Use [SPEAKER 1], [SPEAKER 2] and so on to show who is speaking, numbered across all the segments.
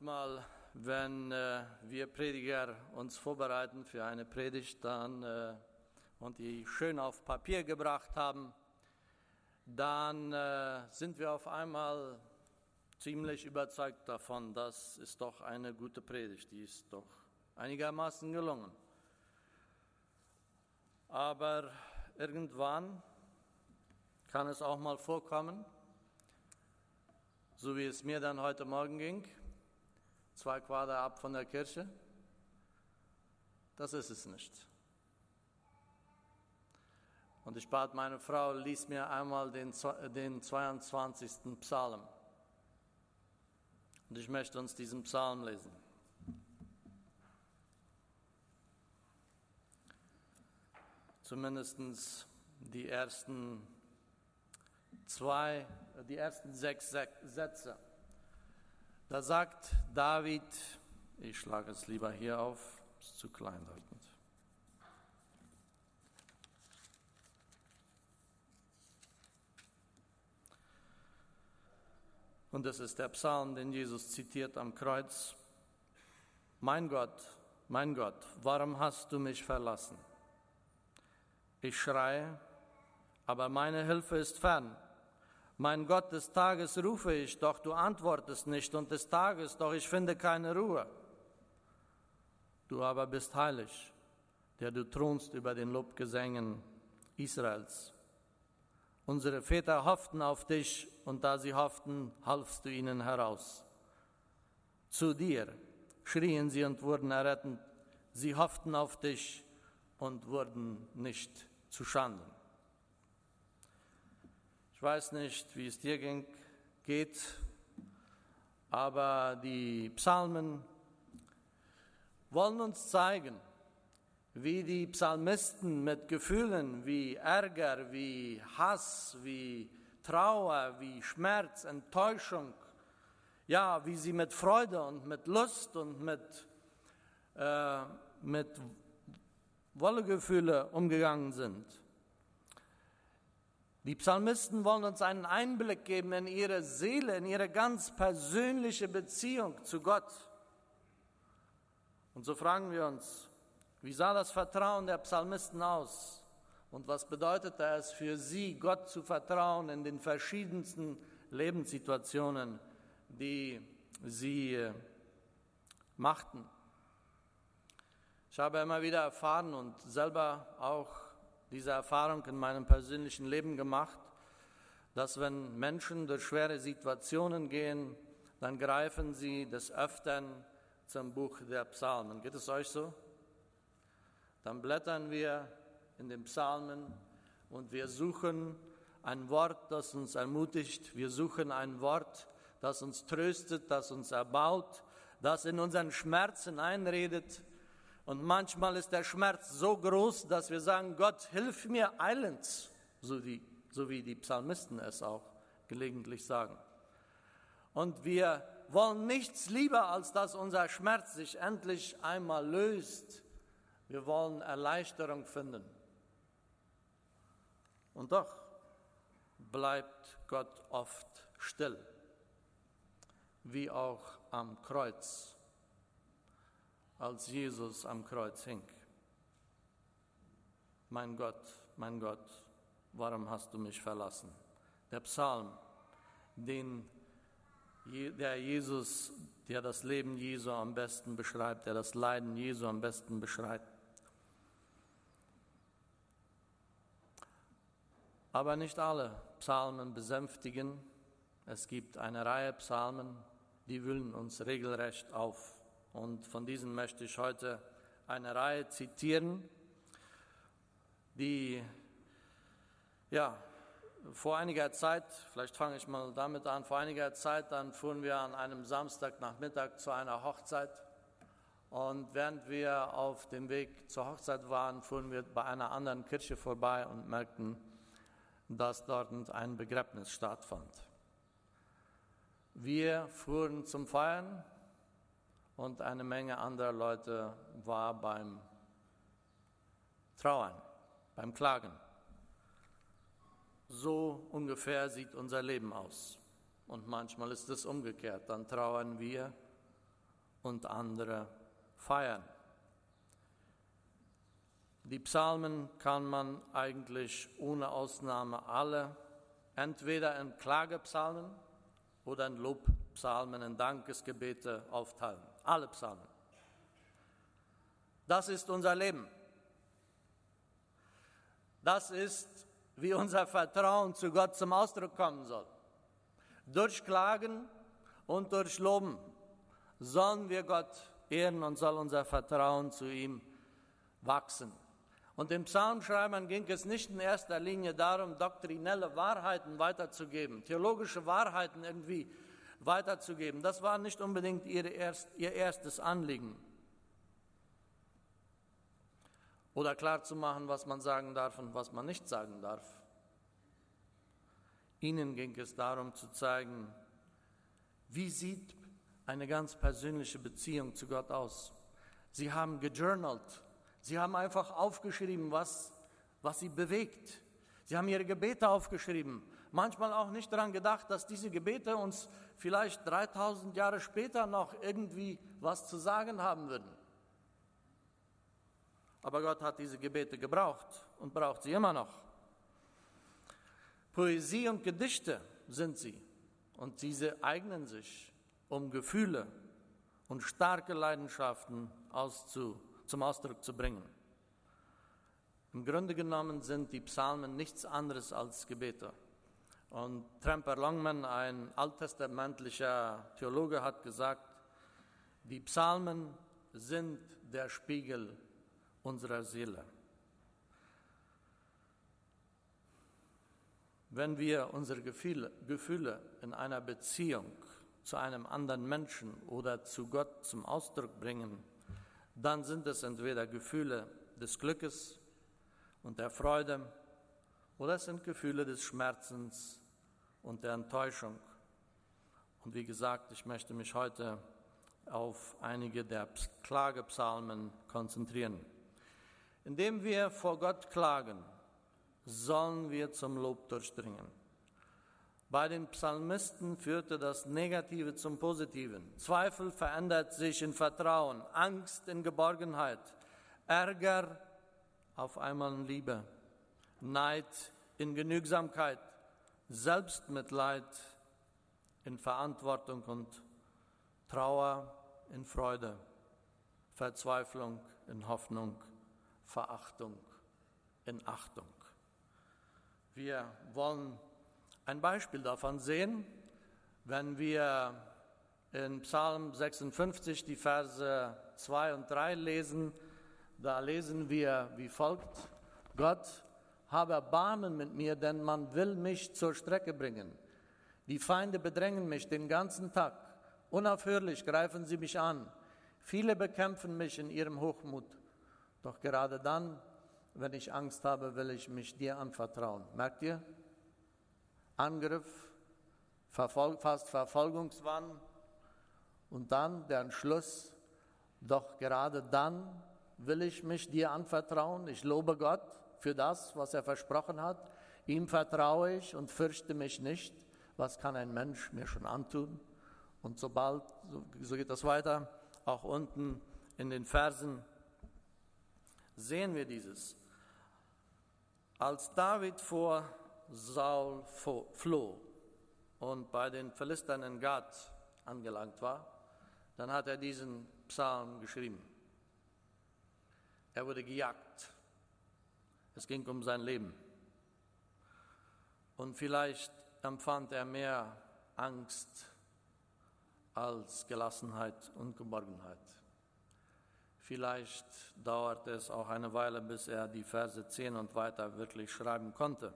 [SPEAKER 1] Manchmal, wenn äh, wir Prediger uns vorbereiten für eine Predigt dann, äh, und die schön auf Papier gebracht haben, dann äh, sind wir auf einmal ziemlich überzeugt davon, das ist doch eine gute Predigt, die ist doch einigermaßen gelungen. Aber irgendwann kann es auch mal vorkommen, so wie es mir dann heute Morgen ging, zwei Quader ab von der Kirche. Das ist es nicht. Und ich bat meine Frau, lies mir einmal den, den 22. Psalm. Und ich möchte uns diesen Psalm lesen. Zumindest die ersten zwei, die ersten sechs Sätze. Da sagt David, ich schlage es lieber hier auf, ist zu klein dort. Und das ist der Psalm, den Jesus zitiert am Kreuz. Mein Gott, mein Gott, warum hast du mich verlassen? Ich schreie, aber meine Hilfe ist fern. Mein Gott, des Tages rufe ich, doch du antwortest nicht, und des Tages, doch ich finde keine Ruhe. Du aber bist heilig, der du thronst über den Lobgesängen Israels. Unsere Väter hofften auf dich, und da sie hofften, halfst du ihnen heraus. Zu dir schrien sie und wurden errettet. Sie hofften auf dich und wurden nicht zu Schanden. Ich weiß nicht, wie es dir ging, geht, aber die Psalmen wollen uns zeigen, wie die Psalmisten mit Gefühlen wie Ärger, wie Hass, wie Trauer, wie Schmerz, Enttäuschung, ja, wie sie mit Freude und mit Lust und mit, äh, mit Wollegefühle umgegangen sind. Die Psalmisten wollen uns einen Einblick geben in ihre Seele, in ihre ganz persönliche Beziehung zu Gott. Und so fragen wir uns, wie sah das Vertrauen der Psalmisten aus? Und was bedeutete es für sie, Gott zu vertrauen in den verschiedensten Lebenssituationen, die sie äh, machten? Ich habe immer wieder erfahren und selber auch diese Erfahrung in meinem persönlichen Leben gemacht, dass wenn Menschen durch schwere Situationen gehen, dann greifen sie des Öfteren zum Buch der Psalmen. Geht es euch so? Dann blättern wir in den Psalmen und wir suchen ein Wort, das uns ermutigt. Wir suchen ein Wort, das uns tröstet, das uns erbaut, das in unseren Schmerzen einredet, und manchmal ist der Schmerz so groß, dass wir sagen, Gott, hilf mir eilends, so, die, so wie die Psalmisten es auch gelegentlich sagen. Und wir wollen nichts lieber, als dass unser Schmerz sich endlich einmal löst. Wir wollen Erleichterung finden. Und doch bleibt Gott oft still, wie auch am Kreuz als Jesus am Kreuz hing. Mein Gott, mein Gott, warum hast du mich verlassen? Der Psalm, den der Jesus, der das Leben Jesu am besten beschreibt, der das Leiden Jesu am besten beschreibt. Aber nicht alle Psalmen besänftigen. Es gibt eine Reihe Psalmen, die wühlen uns regelrecht auf. Und von diesen möchte ich heute eine Reihe zitieren, die ja vor einiger Zeit, vielleicht fange ich mal damit an, vor einiger Zeit, dann fuhren wir an einem Samstagnachmittag zu einer Hochzeit. Und während wir auf dem Weg zur Hochzeit waren, fuhren wir bei einer anderen Kirche vorbei und merkten, dass dort ein Begräbnis stattfand. Wir fuhren zum Feiern und eine Menge anderer Leute war beim Trauern, beim Klagen. So ungefähr sieht unser Leben aus. Und manchmal ist es umgekehrt. Dann trauern wir und andere feiern. Die Psalmen kann man eigentlich ohne Ausnahme alle entweder in Klagepsalmen oder in Lobpsalmen, in Dankesgebete aufteilen. Alle Psalmen. Das ist unser Leben. Das ist, wie unser Vertrauen zu Gott zum Ausdruck kommen soll. Durch Klagen und durch Loben sollen wir Gott ehren und soll unser Vertrauen zu ihm wachsen. Und dem Psalmschreibern ging es nicht in erster Linie darum, doktrinelle Wahrheiten weiterzugeben, theologische Wahrheiten irgendwie weiterzugeben. Das war nicht unbedingt ihr, erst, ihr erstes Anliegen. Oder klarzumachen, was man sagen darf und was man nicht sagen darf. Ihnen ging es darum zu zeigen, wie sieht eine ganz persönliche Beziehung zu Gott aus. Sie haben gejournalt, Sie haben einfach aufgeschrieben, was, was sie bewegt. Sie haben ihre Gebete aufgeschrieben. Manchmal auch nicht daran gedacht, dass diese Gebete uns vielleicht 3000 Jahre später noch irgendwie was zu sagen haben würden. Aber Gott hat diese Gebete gebraucht und braucht sie immer noch. Poesie und Gedichte sind sie und diese eignen sich, um Gefühle und starke Leidenschaften auszuprobieren zum Ausdruck zu bringen. Im Grunde genommen sind die Psalmen nichts anderes als Gebete. Und Tramper Longman, ein alttestamentlicher Theologe, hat gesagt, die Psalmen sind der Spiegel unserer Seele. Wenn wir unsere Gefühle, Gefühle in einer Beziehung zu einem anderen Menschen oder zu Gott zum Ausdruck bringen, dann sind es entweder Gefühle des Glückes und der Freude oder es sind Gefühle des Schmerzens und der Enttäuschung. Und wie gesagt, ich möchte mich heute auf einige der Klagepsalmen konzentrieren. Indem wir vor Gott klagen, sollen wir zum Lob durchdringen. Bei den Psalmisten führte das Negative zum Positiven. Zweifel verändert sich in Vertrauen, Angst in Geborgenheit, Ärger auf einmal in Liebe, Neid in Genügsamkeit, Selbstmitleid in Verantwortung und Trauer in Freude, Verzweiflung in Hoffnung, Verachtung in Achtung. Wir wollen ein Beispiel davon sehen, wenn wir in Psalm 56 die Verse 2 und 3 lesen. Da lesen wir wie folgt, Gott, habe Erbarmen mit mir, denn man will mich zur Strecke bringen. Die Feinde bedrängen mich den ganzen Tag. Unaufhörlich greifen sie mich an. Viele bekämpfen mich in ihrem Hochmut. Doch gerade dann, wenn ich Angst habe, will ich mich dir anvertrauen. Merkt ihr? Angriff, Verfol fast Verfolgungswahn und dann der Entschluss, doch gerade dann will ich mich dir anvertrauen. Ich lobe Gott für das, was er versprochen hat. Ihm vertraue ich und fürchte mich nicht. Was kann ein Mensch mir schon antun? Und sobald, so geht das weiter, auch unten in den Versen sehen wir dieses. Als David vor Saul floh und bei den Philistern in Gad angelangt war, dann hat er diesen Psalm geschrieben. Er wurde gejagt. Es ging um sein Leben. Und vielleicht empfand er mehr Angst als Gelassenheit und Geborgenheit. Vielleicht dauerte es auch eine Weile, bis er die Verse 10 und weiter wirklich schreiben konnte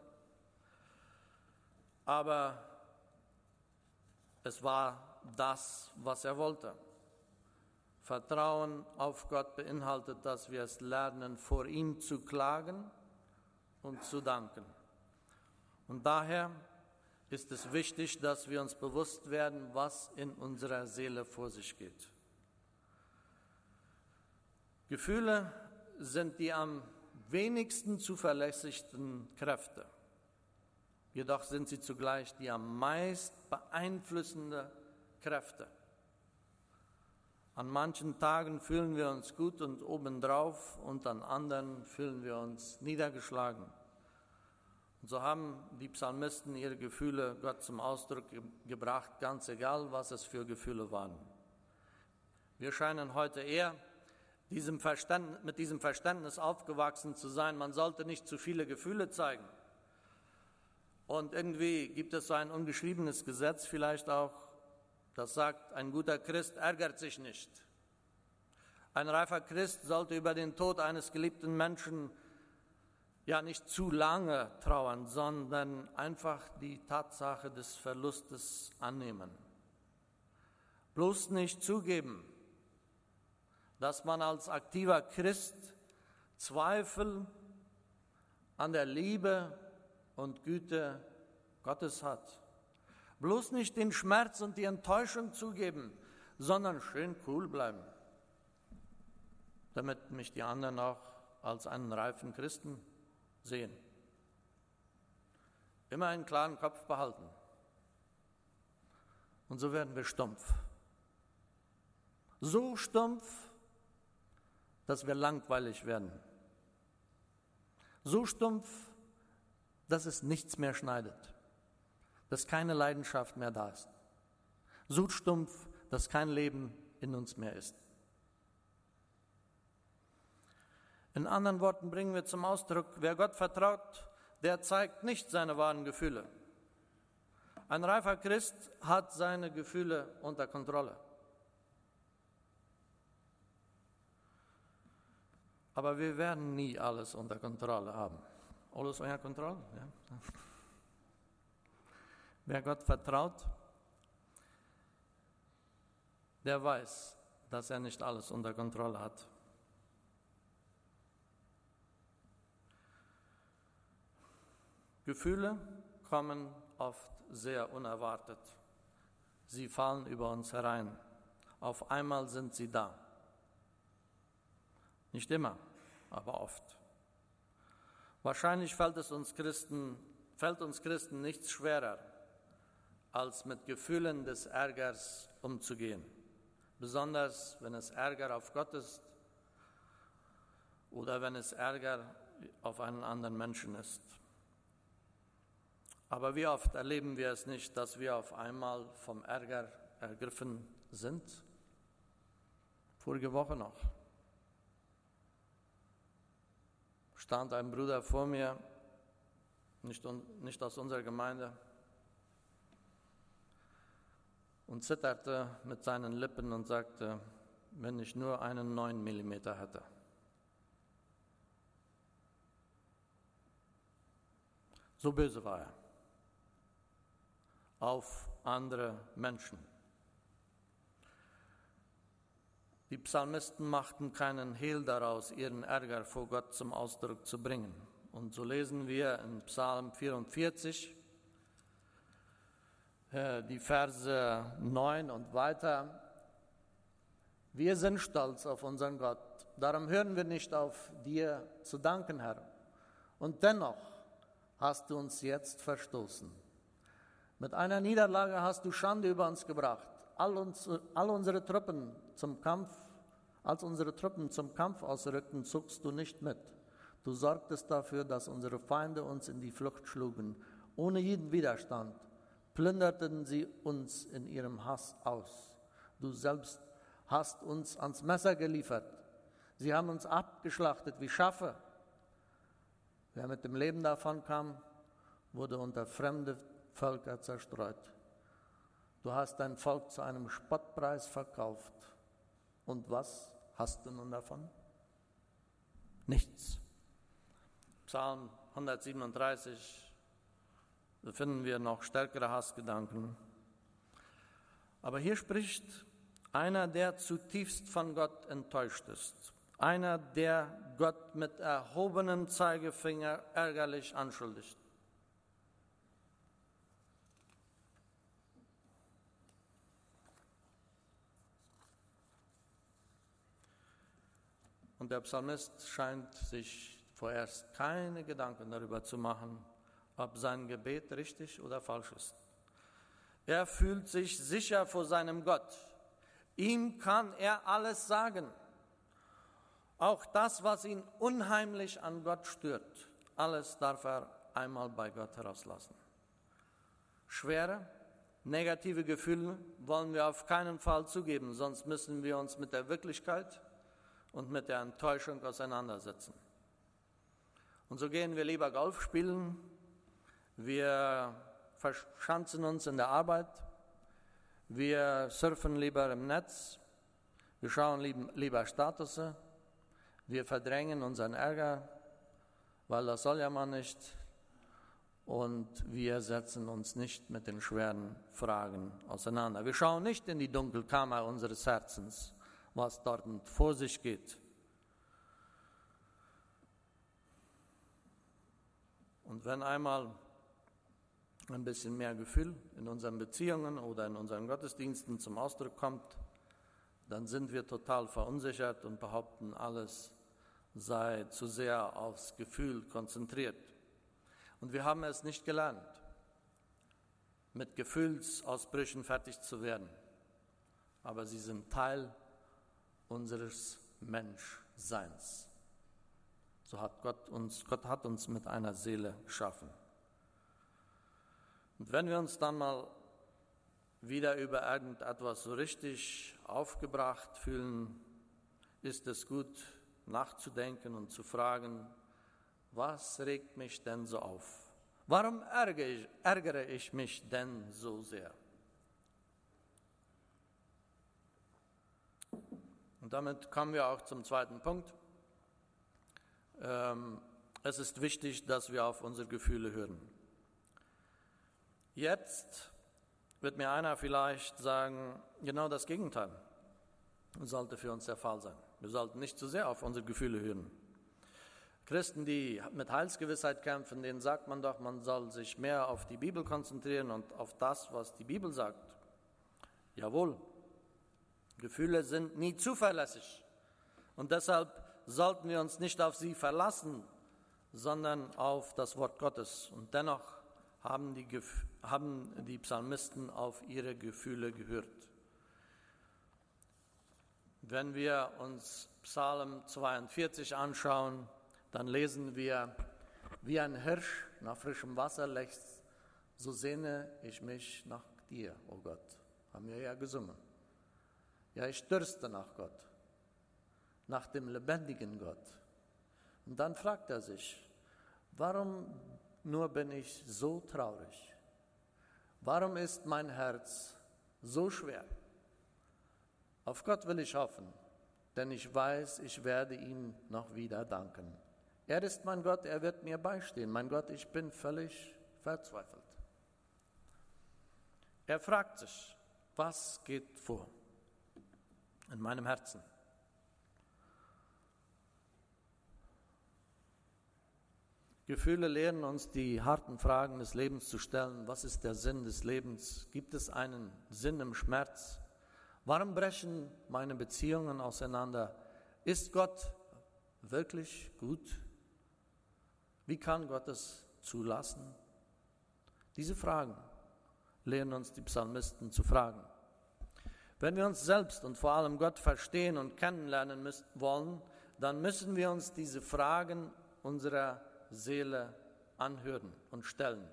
[SPEAKER 1] aber es war das, was er wollte. Vertrauen auf Gott beinhaltet, dass wir es lernen, vor ihm zu klagen und zu danken. Und daher ist es wichtig, dass wir uns bewusst werden, was in unserer Seele vor sich geht. Gefühle sind die am wenigsten zuverlässigsten Kräfte. Jedoch sind sie zugleich die am meist beeinflussende Kräfte. An manchen Tagen fühlen wir uns gut und obendrauf und an anderen fühlen wir uns niedergeschlagen. Und so haben die Psalmisten ihre Gefühle Gott zum Ausdruck gebracht, ganz egal, was es für Gefühle waren. Wir scheinen heute eher diesem mit diesem Verständnis aufgewachsen zu sein, man sollte nicht zu viele Gefühle zeigen. Und irgendwie gibt es so ein ungeschriebenes Gesetz vielleicht auch, das sagt, ein guter Christ ärgert sich nicht. Ein reifer Christ sollte über den Tod eines geliebten Menschen ja nicht zu lange trauern, sondern einfach die Tatsache des Verlustes annehmen. Bloß nicht zugeben, dass man als aktiver Christ Zweifel an der Liebe und Güte Gottes hat. Bloß nicht den Schmerz und die Enttäuschung zugeben, sondern schön cool bleiben, damit mich die anderen auch als einen reifen Christen sehen. Immer einen klaren Kopf behalten. Und so werden wir stumpf. So stumpf, dass wir langweilig werden. So stumpf, dass es nichts mehr schneidet, dass keine Leidenschaft mehr da ist. So stumpf, dass kein Leben in uns mehr ist. In anderen Worten bringen wir zum Ausdruck, wer Gott vertraut, der zeigt nicht seine wahren Gefühle. Ein reifer Christ hat seine Gefühle unter Kontrolle. Aber wir werden nie alles unter Kontrolle haben. Alles unter Kontrolle? Ja. Wer Gott vertraut, der weiß, dass er nicht alles unter Kontrolle hat. Gefühle kommen oft sehr unerwartet. Sie fallen über uns herein. Auf einmal sind sie da. Nicht immer, aber oft. Wahrscheinlich fällt es uns Christen, fällt uns Christen nichts schwerer, als mit Gefühlen des Ärgers umzugehen. Besonders wenn es Ärger auf Gott ist oder wenn es Ärger auf einen anderen Menschen ist. Aber wie oft erleben wir es nicht, dass wir auf einmal vom Ärger ergriffen sind? Vorige Woche noch stand ein Bruder vor mir, nicht, nicht aus unserer Gemeinde, und zitterte mit seinen Lippen und sagte, wenn ich nur einen 9 Millimeter hätte. So böse war er auf andere Menschen. Die Psalmisten machten keinen Hehl daraus, ihren Ärger vor Gott zum Ausdruck zu bringen. Und so lesen wir in Psalm 44, äh, die Verse 9 und weiter. Wir sind stolz auf unseren Gott. Darum hören wir nicht auf, dir zu danken, Herr. Und dennoch hast du uns jetzt verstoßen. Mit einer Niederlage hast du Schande über uns gebracht. All, uns, all unsere Truppen zum Kampf, als unsere Truppen zum Kampf ausrückten, zuckst du nicht mit. Du sorgtest dafür, dass unsere Feinde uns in die Flucht schlugen. Ohne jeden Widerstand plünderten sie uns in ihrem Hass aus. Du selbst hast uns ans Messer geliefert. Sie haben uns abgeschlachtet wie Schafe. Wer mit dem Leben davon kam, wurde unter fremde Völker zerstreut. Du hast dein Volk zu einem Spottpreis verkauft. Und was hast du nun davon? Nichts. Psalm 137, da finden wir noch stärkere Hassgedanken. Aber hier spricht einer, der zutiefst von Gott enttäuscht ist. Einer, der Gott mit erhobenem Zeigefinger ärgerlich anschuldigt. Und der Psalmist scheint sich vorerst keine Gedanken darüber zu machen, ob sein Gebet richtig oder falsch ist. Er fühlt sich sicher vor seinem Gott. Ihm kann er alles sagen. Auch das, was ihn unheimlich an Gott stört, alles darf er einmal bei Gott herauslassen. Schwere, negative Gefühle wollen wir auf keinen Fall zugeben, sonst müssen wir uns mit der Wirklichkeit und mit der Enttäuschung auseinandersetzen. Und so gehen wir lieber Golf spielen, wir verschanzen uns in der Arbeit, wir surfen lieber im Netz, wir schauen lieber Status, wir verdrängen unseren Ärger, weil das soll ja man nicht, und wir setzen uns nicht mit den schweren Fragen auseinander. Wir schauen nicht in die Dunkelkammer unseres Herzens, was dort vor sich geht. Und wenn einmal ein bisschen mehr Gefühl in unseren Beziehungen oder in unseren Gottesdiensten zum Ausdruck kommt, dann sind wir total verunsichert und behaupten, alles sei zu sehr aufs Gefühl konzentriert. Und wir haben es nicht gelernt, mit Gefühlsausbrüchen fertig zu werden. Aber sie sind Teil unseres Menschseins. So hat Gott uns, Gott hat uns mit einer Seele geschaffen. Und wenn wir uns dann mal wieder über irgendetwas so richtig aufgebracht fühlen, ist es gut nachzudenken und zu fragen, was regt mich denn so auf? Warum ärgere ich, ärgere ich mich denn so sehr? Und damit kommen wir auch zum zweiten Punkt. Ähm, es ist wichtig, dass wir auf unsere Gefühle hören. Jetzt wird mir einer vielleicht sagen, genau das Gegenteil sollte für uns der Fall sein. Wir sollten nicht zu sehr auf unsere Gefühle hören. Christen, die mit Heilsgewissheit kämpfen, denen sagt man doch, man soll sich mehr auf die Bibel konzentrieren und auf das, was die Bibel sagt. Jawohl, Gefühle sind nie zuverlässig. Und deshalb sollten wir uns nicht auf sie verlassen, sondern auf das Wort Gottes. Und dennoch haben die, haben die Psalmisten auf ihre Gefühle gehört. Wenn wir uns Psalm 42 anschauen, dann lesen wir, wie ein Hirsch nach frischem Wasser lechzt, so sehne ich mich nach dir, o oh Gott. Haben wir ja gesungen. Ja, ich dürste nach Gott, nach dem lebendigen Gott. Und dann fragt er sich, warum nur bin ich so traurig? Warum ist mein Herz so schwer? Auf Gott will ich hoffen, denn ich weiß, ich werde ihm noch wieder danken. Er ist mein Gott, er wird mir beistehen. Mein Gott, ich bin völlig verzweifelt. Er fragt sich, was geht vor in meinem Herzen? Gefühle lehren uns, die harten Fragen des Lebens zu stellen. Was ist der Sinn des Lebens? Gibt es einen Sinn im Schmerz? Warum brechen meine Beziehungen auseinander? Ist Gott wirklich gut? Wie kann Gott es zulassen? Diese Fragen lehren uns die Psalmisten zu fragen. Wenn wir uns selbst und vor allem Gott verstehen und kennenlernen müssen, wollen, dann müssen wir uns diese Fragen unserer Seele anhören und stellen.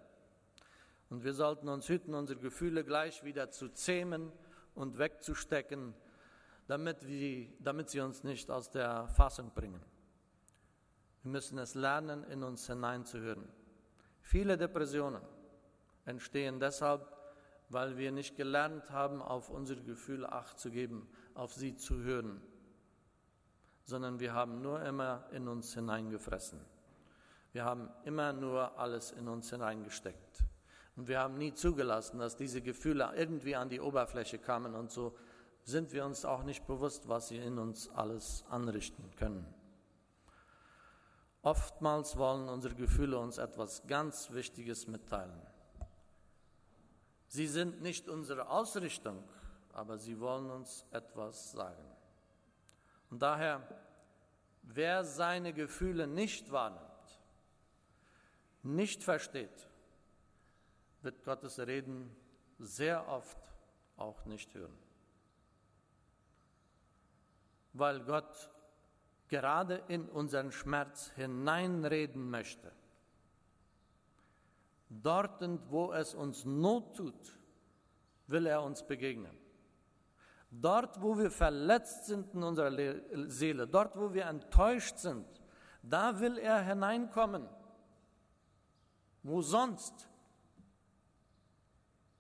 [SPEAKER 1] Und wir sollten uns hüten, unsere Gefühle gleich wieder zu zähmen und wegzustecken, damit, wir, damit sie uns nicht aus der Fassung bringen. Wir müssen es lernen, in uns hineinzuhören. Viele Depressionen entstehen deshalb, weil wir nicht gelernt haben, auf unsere Gefühle acht zu geben, auf sie zu hören, sondern wir haben nur immer in uns hineingefressen. Wir haben immer nur alles in uns hineingesteckt. Und wir haben nie zugelassen, dass diese Gefühle irgendwie an die Oberfläche kamen und so sind wir uns auch nicht bewusst, was sie in uns alles anrichten können. Oftmals wollen unsere Gefühle uns etwas ganz Wichtiges mitteilen. Sie sind nicht unsere Ausrichtung, aber sie wollen uns etwas sagen. Und daher, wer seine Gefühle nicht wahrnimmt, nicht versteht, wird Gottes Reden sehr oft auch nicht hören. weil Gott gerade in unseren Schmerz hineinreden möchte. Dort, wo es uns Not tut, will er uns begegnen. Dort, wo wir verletzt sind in unserer Seele, dort, wo wir enttäuscht sind, da will er hineinkommen. Wo sonst?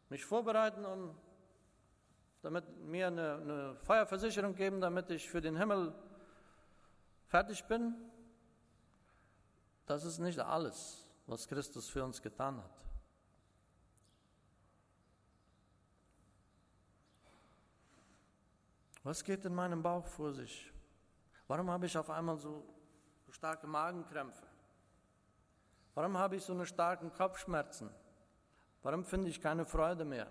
[SPEAKER 1] Mich vorbereiten, um damit mir eine, eine Feuerversicherung geben, damit ich für den Himmel fertig bin. Das ist nicht alles, was Christus für uns getan hat. Was geht in meinem Bauch vor sich? Warum habe ich auf einmal so starke Magenkrämpfe? Warum habe ich so eine starken Kopfschmerzen? Warum finde ich keine Freude mehr?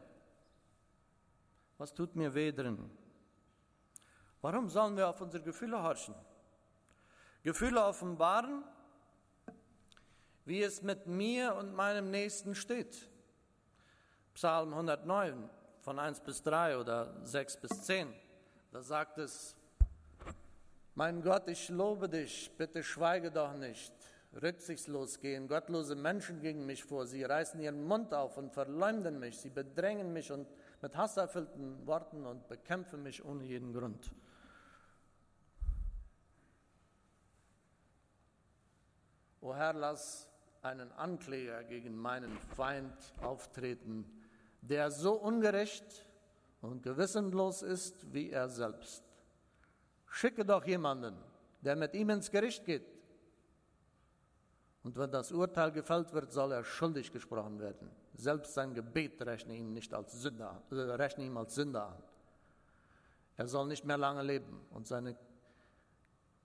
[SPEAKER 1] Was tut mir weh drin? Warum sollen wir auf unsere Gefühle horchen? Gefühle offenbaren, wie es mit mir und meinem Nächsten steht. Psalm 109 von 1 bis 3 oder 6 bis 10. Da sagt es, mein Gott, ich lobe dich, bitte schweige doch nicht. Rücksichtslos gehen gottlose Menschen gegen mich vor. Sie reißen ihren Mund auf und verleumden mich. Sie bedrängen mich und mit hasserfüllten Worten und bekämpfen mich ohne jeden Grund. O Herr, lass einen Ankläger gegen meinen Feind auftreten, der so ungerecht und gewissenlos ist wie er selbst. Schicke doch jemanden, der mit ihm ins Gericht geht. Und wenn das Urteil gefällt wird, soll er schuldig gesprochen werden. Selbst sein Gebet rechne ihm nicht als Sünder, äh, rechne ihm als Sünder an. Er soll nicht mehr lange leben und seine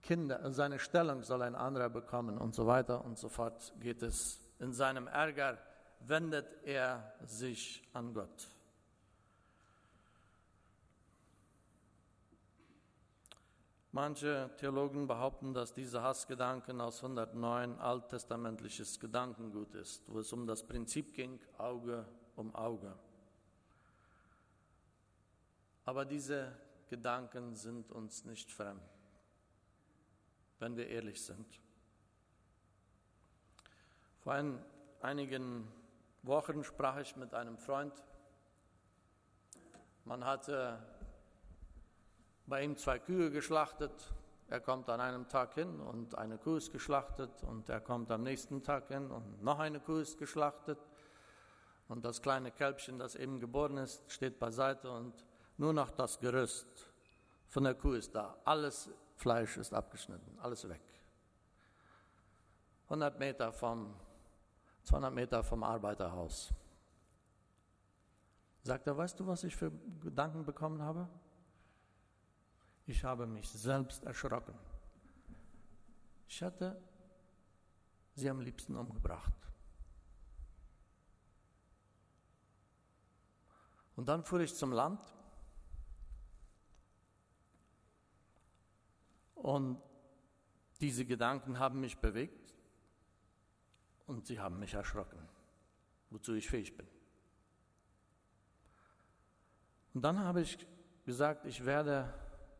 [SPEAKER 1] Kinder, seine Stellung soll ein anderer bekommen und so weiter und so fort geht es. In seinem Ärger wendet er sich an Gott. Manche Theologen behaupten, dass diese Hassgedanken aus 109 alttestamentliches Gedankengut ist, wo es um das Prinzip ging, Auge um Auge. Aber diese Gedanken sind uns nicht fremd, wenn wir ehrlich sind. Vor ein, einigen Wochen sprach ich mit einem Freund. Man hatte bei ihm zwei Kühe geschlachtet. Er kommt an einem Tag hin und eine Kuh ist geschlachtet und er kommt am nächsten Tag hin und noch eine Kuh ist geschlachtet. Und das kleine Kälbchen, das eben geboren ist, steht beiseite und nur noch das Gerüst von der Kuh ist da. Alles Fleisch ist abgeschnitten, alles weg. 100 Meter vom, 200 Meter vom Arbeiterhaus. Sagt er, weißt du, was ich für Gedanken bekommen habe? Ich habe mich selbst erschrocken. Ich hatte sie am liebsten umgebracht. Und dann fuhr ich zum Land und diese Gedanken haben mich bewegt und sie haben mich erschrocken, wozu ich fähig bin. Und dann habe ich gesagt, ich werde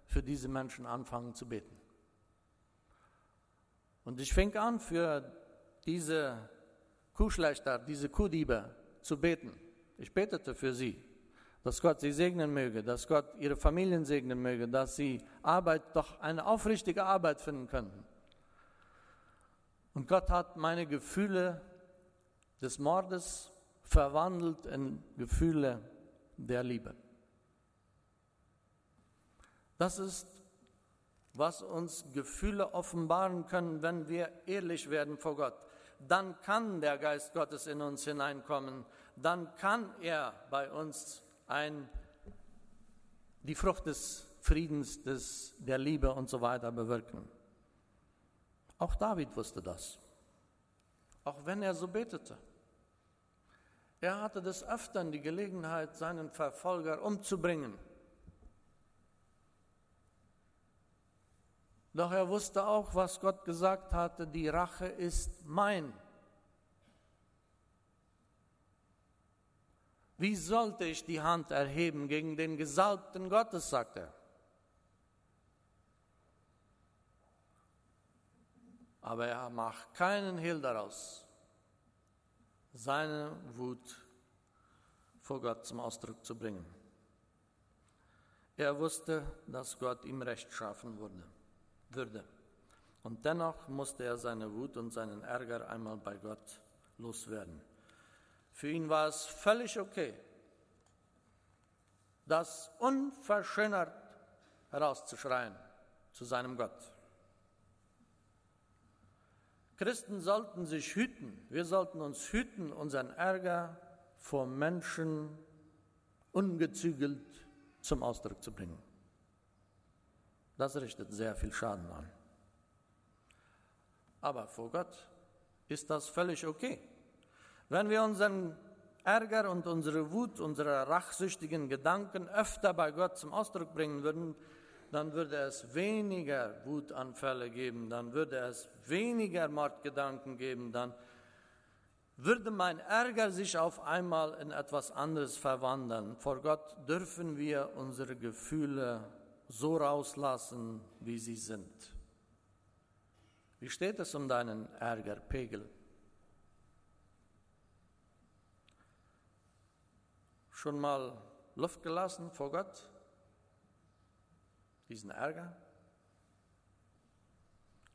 [SPEAKER 1] für diese Menschen anfangen zu beten. Und ich fing an, für diese Kuhschlechter, diese Kuhdiebe zu beten. Ich betete für sie, dass Gott sie segnen möge, dass Gott ihre Familien segnen möge, dass sie Arbeit, doch eine aufrichtige Arbeit finden könnten. Und Gott hat meine Gefühle des Mordes verwandelt in Gefühle der Liebe. Das ist, was uns Gefühle offenbaren können, wenn wir ehrlich werden vor Gott. Dann kann der Geist Gottes in uns hineinkommen. Dann kann er bei uns ein, die Frucht des Friedens, des, der Liebe und so weiter bewirken. Auch David wusste das. Auch wenn er so betete. Er hatte des Öfteren die Gelegenheit, seinen Verfolger umzubringen. Doch er wusste auch, was Gott gesagt hatte, die Rache ist mein. Wie sollte ich die Hand erheben gegen den Gesalbten Gottes, sagt er. aber er macht keinen Hehl daraus, seine Wut vor Gott zum Ausdruck zu bringen. Er wusste, dass Gott ihm Recht schaffen würde. Würde. Und dennoch musste er seine Wut und seinen Ärger einmal bei Gott loswerden. Für ihn war es völlig okay, das unverschönert herauszuschreien zu seinem Gott. Christen sollten sich hüten, wir sollten uns hüten, unseren Ärger vor Menschen ungezügelt zum Ausdruck zu bringen. Das richtet sehr viel Schaden an. Aber vor Gott ist das völlig okay. Wenn wir unseren Ärger und unsere Wut, unsere rachsüchtigen Gedanken öfter bei Gott zum Ausdruck bringen würden, dann würde es weniger Wutanfälle geben, dann würde es weniger Mordgedanken geben, dann würde mein Ärger sich auf einmal in etwas anderes verwandeln. Vor Gott dürfen wir unsere Gefühle so rauslassen, wie sie sind. Wie steht es um deinen Ärgerpegel? Schon mal Luft gelassen vor Gott? Diesen Ärger?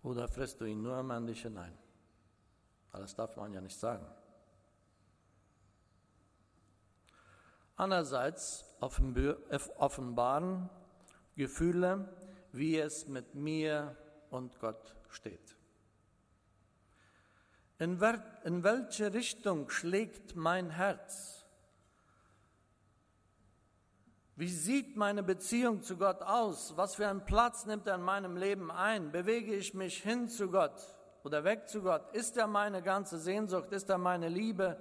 [SPEAKER 1] Oder frisst du ihn nur am Ende hinein? Das darf man ja nicht sagen. Andererseits offenbaren Gefühle, wie es mit mir und Gott steht. In, in welche Richtung schlägt mein Herz? Wie sieht meine Beziehung zu Gott aus? Was für einen Platz nimmt er in meinem Leben ein? Bewege ich mich hin zu Gott? oder weg zu Gott? Ist er meine ganze Sehnsucht? Ist er meine Liebe?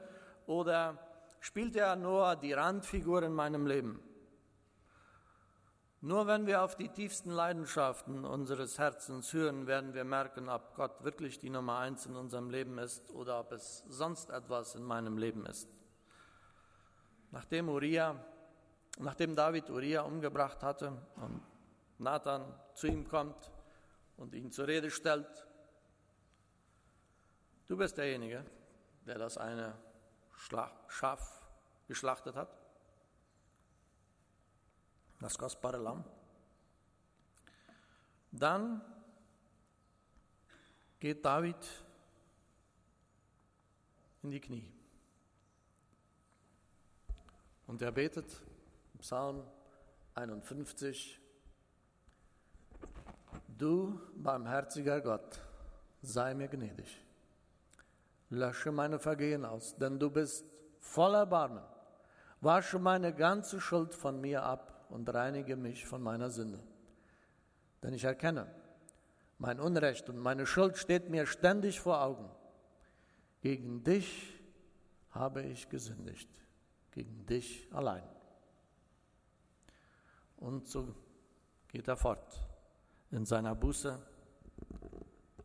[SPEAKER 1] Oder spielt er nur die Randfigur in meinem Leben? Nur wenn wir auf die tiefsten Leidenschaften unseres Herzens hören, werden wir merken, ob Gott wirklich die Nummer eins in unserem Leben ist oder ob es sonst etwas in meinem Leben ist. Nachdem Uriah, nachdem David Uriah umgebracht hatte und Nathan zu ihm kommt und ihn zur Rede stellt, Du bist derjenige, der das eine Schaf geschlachtet hat, das kostbare Lamm. Dann geht David in die Knie und er betet Psalm 51, Du barmherziger Gott, sei mir gnädig lösche meine Vergehen aus, denn du bist voller Barmen. Wasche meine ganze Schuld von mir ab und reinige mich von meiner Sünde. Denn ich erkenne, mein Unrecht und meine Schuld steht mir ständig vor Augen. Gegen dich habe ich gesündigt, gegen dich allein. Und so geht er fort. In seiner Buße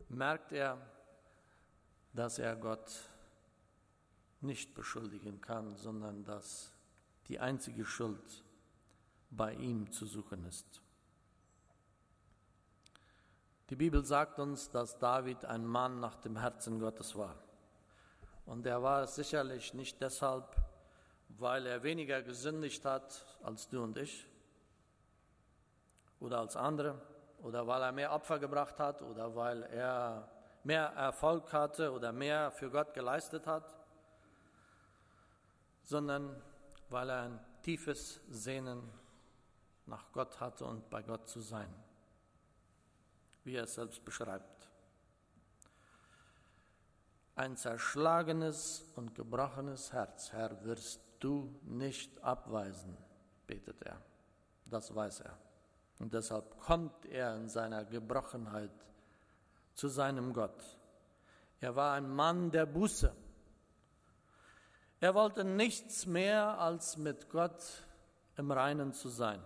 [SPEAKER 1] merkt er, dass er Gott nicht beschuldigen kann, sondern dass die einzige Schuld bei ihm zu suchen ist. Die Bibel sagt uns, dass David ein Mann nach dem Herzen Gottes war. Und er war es sicherlich nicht deshalb, weil er weniger gesündigt hat als du und ich oder als andere oder weil er mehr Opfer gebracht hat oder weil er mehr Erfolg hatte oder mehr für Gott geleistet hat, sondern weil er ein tiefes Sehnen nach Gott hatte und bei Gott zu sein, wie er es selbst beschreibt. Ein zerschlagenes und gebrochenes Herz, Herr, wirst du nicht abweisen, betet er. Das weiß er. Und deshalb kommt er in seiner Gebrochenheit zu seinem Gott. Er war ein Mann der Buße. Er wollte nichts mehr als mit Gott im Reinen zu sein.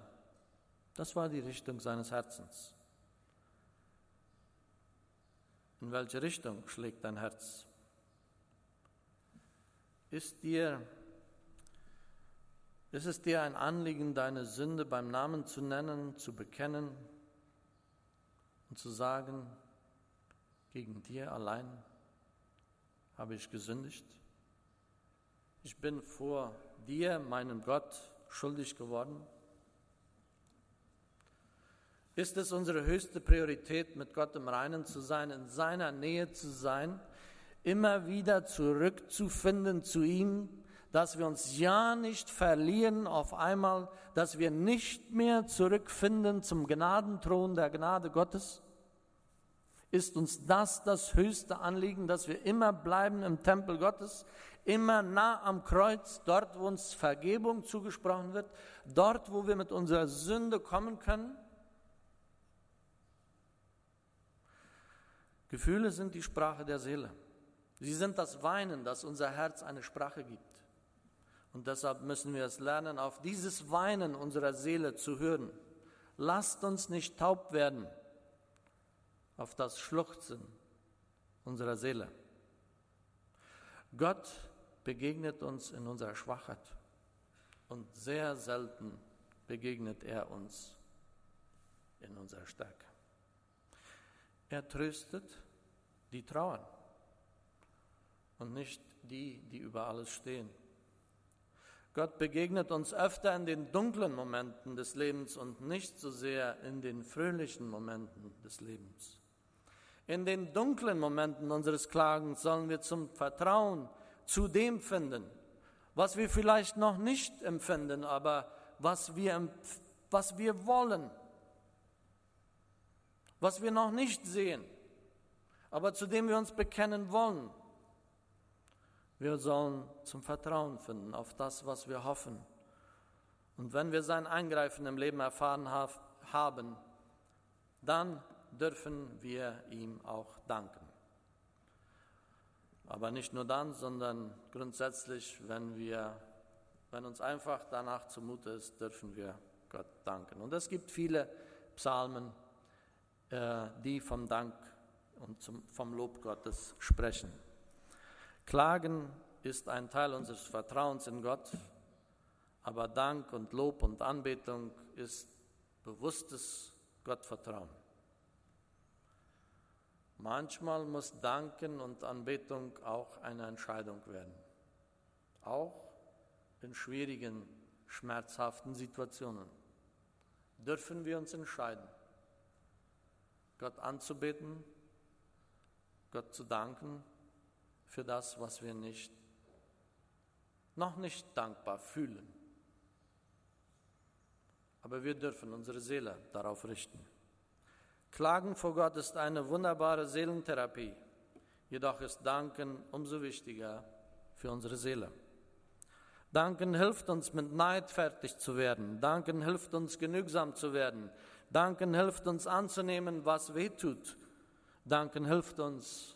[SPEAKER 1] Das war die Richtung seines Herzens. In welche Richtung schlägt dein Herz? Ist dir ist es dir ein Anliegen, deine Sünde beim Namen zu nennen, zu bekennen und zu sagen, Gegen dir allein habe ich gesündigt. Ich bin vor dir, meinem Gott, schuldig geworden. Ist es unsere höchste Priorität, mit Gott im Reinen zu sein, in seiner Nähe zu sein, immer wieder zurückzufinden zu ihm, dass wir uns ja nicht verlieren auf einmal, dass wir nicht mehr zurückfinden zum Gnadenthron der Gnade Gottes? ist uns das das höchste Anliegen, dass wir immer bleiben im Tempel Gottes, immer nah am Kreuz, dort, wo uns Vergebung zugesprochen wird, dort, wo wir mit unserer Sünde kommen können? Gefühle sind die Sprache der Seele. Sie sind das Weinen, das unser Herz eine Sprache gibt. Und deshalb müssen wir es lernen, auf dieses Weinen unserer Seele zu hören. Lasst uns nicht taub werden auf das Schluchzen unserer Seele. Gott begegnet uns in unserer Schwachheit und sehr selten begegnet er uns in unserer Stärke. Er tröstet die trauern und nicht die, die über alles stehen. Gott begegnet uns öfter in den dunklen Momenten des Lebens und nicht so sehr in den fröhlichen Momenten des Lebens. In den dunklen Momenten unseres Klagens sollen wir zum Vertrauen zu dem finden, was wir vielleicht noch nicht empfinden, aber was wir, was wir wollen, was wir noch nicht sehen, aber zu dem wir uns bekennen wollen. Wir sollen zum Vertrauen finden auf das, was wir hoffen. Und wenn wir sein Eingreifen im Leben erfahren haben, dann dürfen wir ihm auch danken. Aber nicht nur dann, sondern grundsätzlich, wenn, wir, wenn uns einfach danach zumute ist, dürfen wir Gott danken. Und es gibt viele Psalmen, die vom Dank und vom Lob Gottes sprechen. Klagen ist ein Teil unseres Vertrauens in Gott, aber Dank und Lob und Anbetung ist bewusstes Gottvertrauen. Manchmal muss Danken und Anbetung auch eine Entscheidung werden. Auch in schwierigen, schmerzhaften Situationen dürfen wir uns entscheiden, Gott anzubeten, Gott zu danken für das, was wir nicht, noch nicht dankbar fühlen. Aber wir dürfen unsere Seele darauf richten. Klagen vor Gott ist eine wunderbare Seelentherapie, jedoch ist Danken umso wichtiger für unsere Seele. Danken hilft uns, mit Neid fertig zu werden. Danken hilft uns, genügsam zu werden. Danken hilft uns anzunehmen, was weh tut. Danken hilft uns,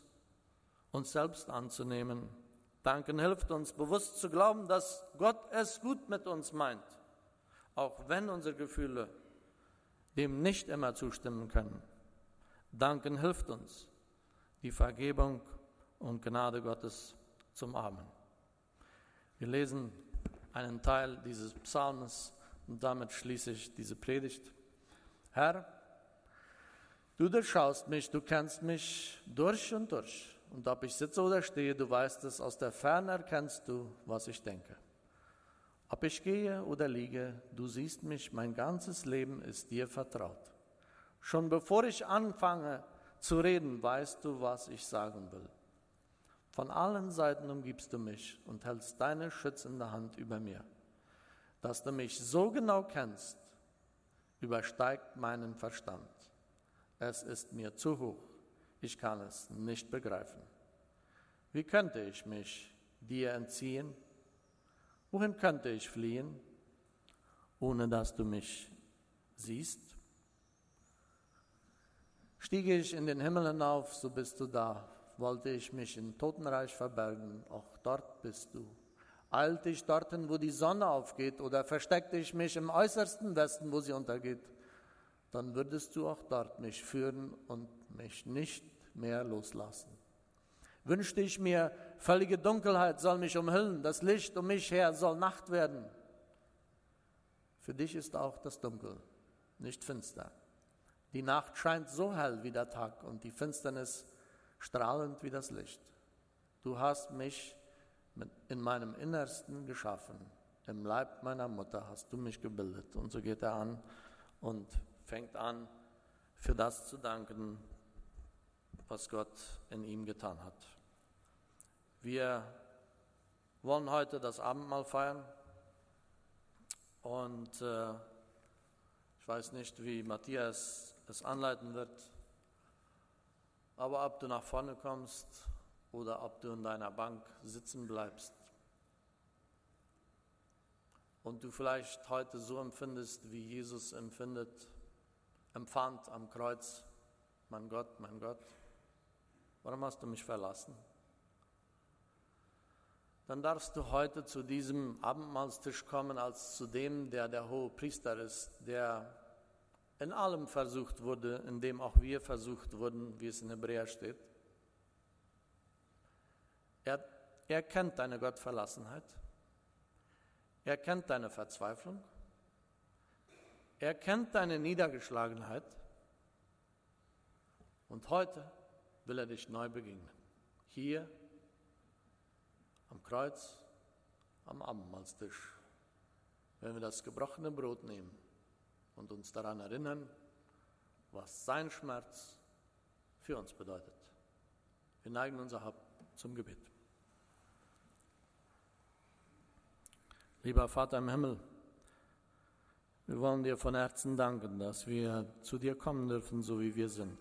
[SPEAKER 1] uns selbst anzunehmen. Danken hilft uns, bewusst zu glauben, dass Gott es gut mit uns meint, auch wenn unsere Gefühle dem nicht immer zustimmen können. Danken hilft uns, die Vergebung und Gnade Gottes zum Amen. Wir lesen einen Teil dieses Psalms und damit schließe ich diese Predigt. Herr, du durchschaust mich, du kennst mich durch und durch. Und ob ich sitze oder stehe, du weißt es, aus der Ferne erkennst du, was ich denke. Ob ich gehe oder liege, du siehst mich, mein ganzes Leben ist dir vertraut. Schon bevor ich anfange zu reden, weißt du, was ich sagen will. Von allen Seiten umgibst du mich und hältst deine schützende Hand über mir. Dass du mich so genau kennst, übersteigt meinen Verstand. Es ist mir zu hoch, ich kann es nicht begreifen. Wie könnte ich mich dir entziehen? Wohin könnte ich fliehen, ohne dass du mich siehst? Stiege ich in den Himmel hinauf, so bist du da. Wollte ich mich im Totenreich verbergen, auch dort bist du. Eilte ich dorthin, wo die Sonne aufgeht, oder versteckte ich mich im äußersten Westen, wo sie untergeht, dann würdest du auch dort mich führen und mich nicht mehr loslassen wünschte ich mir, völlige Dunkelheit soll mich umhüllen, das Licht um mich her soll Nacht werden. Für dich ist auch das Dunkel nicht finster. Die Nacht scheint so hell wie der Tag und die Finsternis strahlend wie das Licht. Du hast mich in meinem Innersten geschaffen. Im Leib meiner Mutter hast du mich gebildet. Und so geht er an und fängt an, für das zu danken, was Gott in ihm getan hat. Wir wollen heute das Abendmahl feiern und äh, ich weiß nicht, wie Matthias es anleiten wird, aber ob du nach vorne kommst oder ob du in deiner Bank sitzen bleibst und du vielleicht heute so empfindest, wie Jesus empfindet, empfand am Kreuz, mein Gott, mein Gott, warum hast du mich verlassen? Dann darfst du heute zu diesem Abendmahlstisch kommen als zu dem, der der hohe Priester ist, der in allem versucht wurde, in dem auch wir versucht wurden, wie es in Hebräer steht. Er, er kennt deine Gottverlassenheit. Er kennt deine Verzweiflung. Er kennt deine Niedergeschlagenheit. Und heute will er dich neu begegnen. Hier am Kreuz, am Abendmahlstisch, wenn wir das gebrochene Brot nehmen und uns daran erinnern, was sein Schmerz für uns bedeutet. Wir neigen unser Haupt zum Gebet. Lieber Vater im Himmel, wir wollen dir von Herzen danken, dass wir zu dir kommen dürfen, so wie wir sind.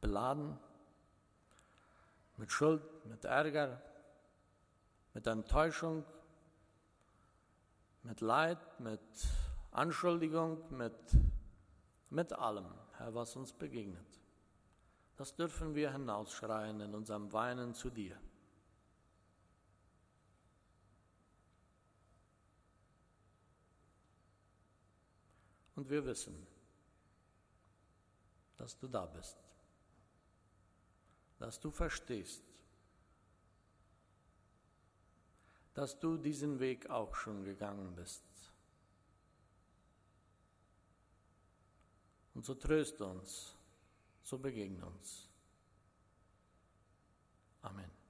[SPEAKER 1] Beladen mit Schuld, mit Ärger, mit Enttäuschung, mit Leid, mit Anschuldigung, mit, mit allem, Herr, was uns begegnet. Das dürfen wir hinausschreien in unserem Weinen zu dir. Und wir wissen, dass du da bist, dass du verstehst, dass du diesen Weg auch schon gegangen bist. Und so tröst uns, so begegne uns. Amen.